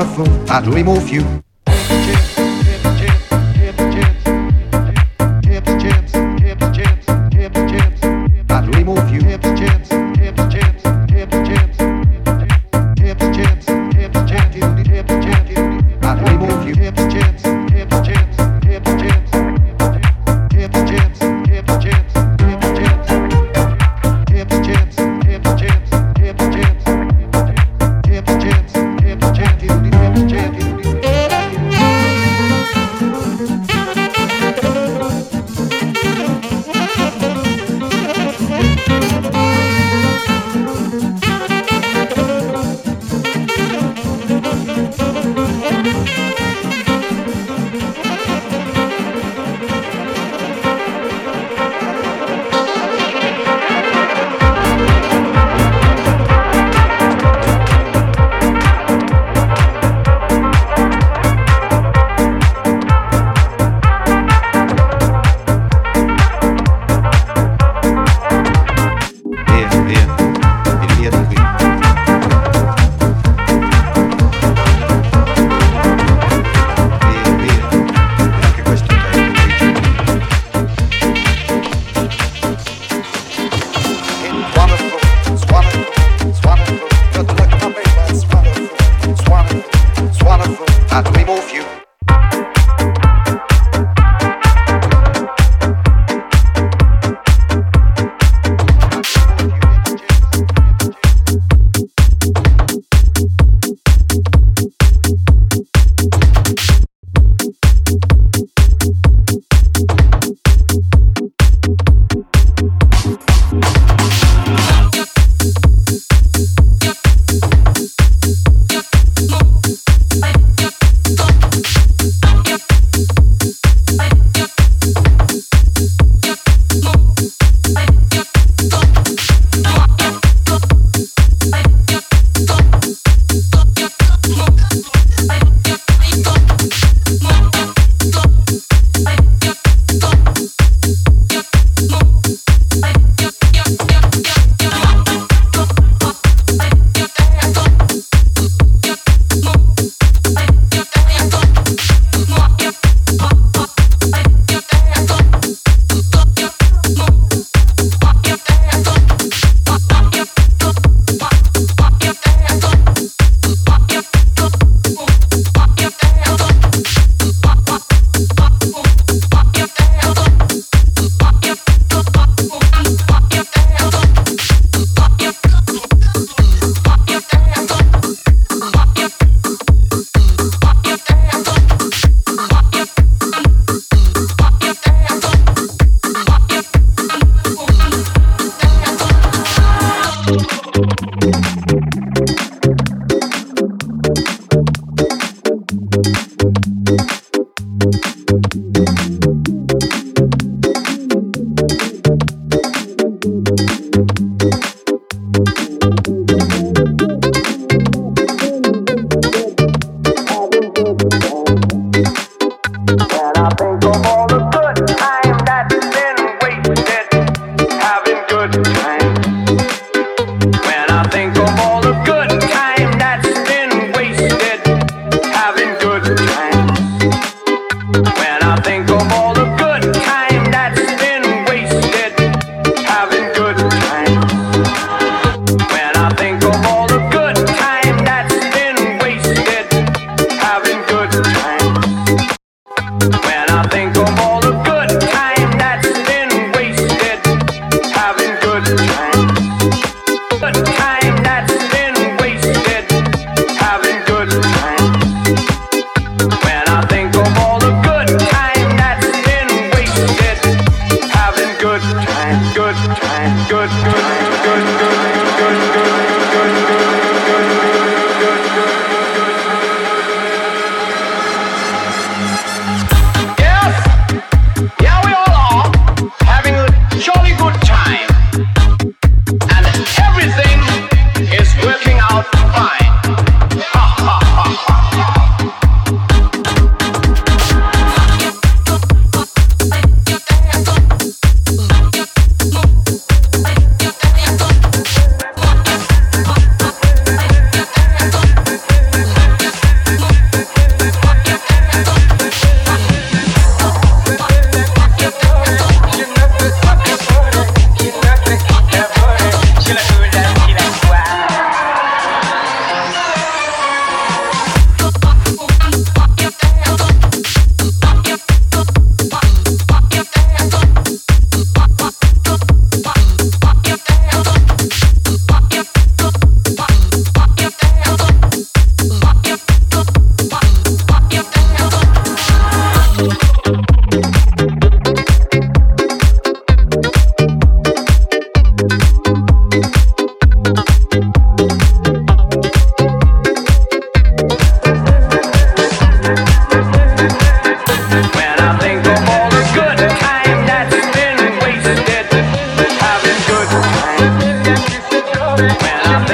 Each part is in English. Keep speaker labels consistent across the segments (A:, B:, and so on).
A: it's wonderful. I dream of you.
B: We move remove you.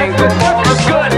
C: everything but what was good.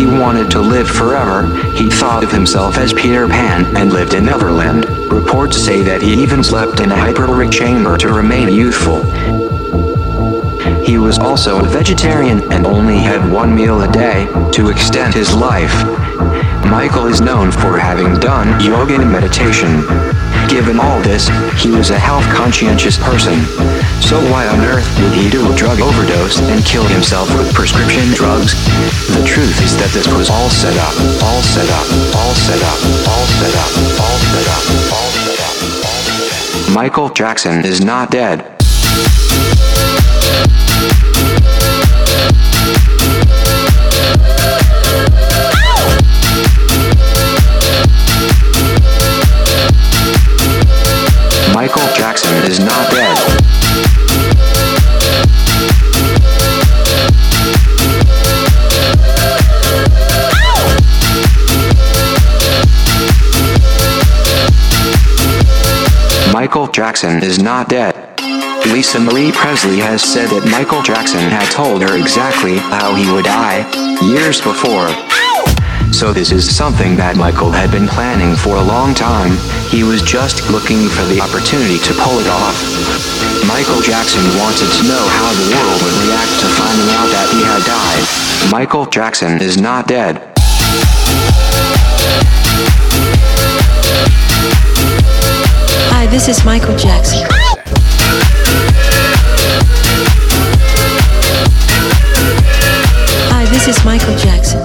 C: He wanted to live forever, he thought of himself as Peter Pan and lived in Neverland. Reports say that he even slept in a hyperbaric chamber to remain youthful. He was also a vegetarian and only had one meal a day to extend his life. Michael is known for having done yoga and meditation. Given all this, he was a health conscientious person. So why on earth would he do a drug overdose and kill himself with prescription drugs? The truth is that this was all set up, all set up, all set up, all set up, all set up, all set up, all set up. Michael Jackson is not dead. Michael Jackson is not dead. Michael Jackson is not dead. Lisa Marie Presley has said that Michael Jackson had told her exactly how he would die years before. So this is something that Michael had been planning for a long time. He was just looking for the opportunity to pull it off. Michael Jackson wanted to know how the world would react to finding out that he had died. Michael Jackson is not dead.
D: Hi, this is Michael Jackson. Hi, this is Michael Jackson.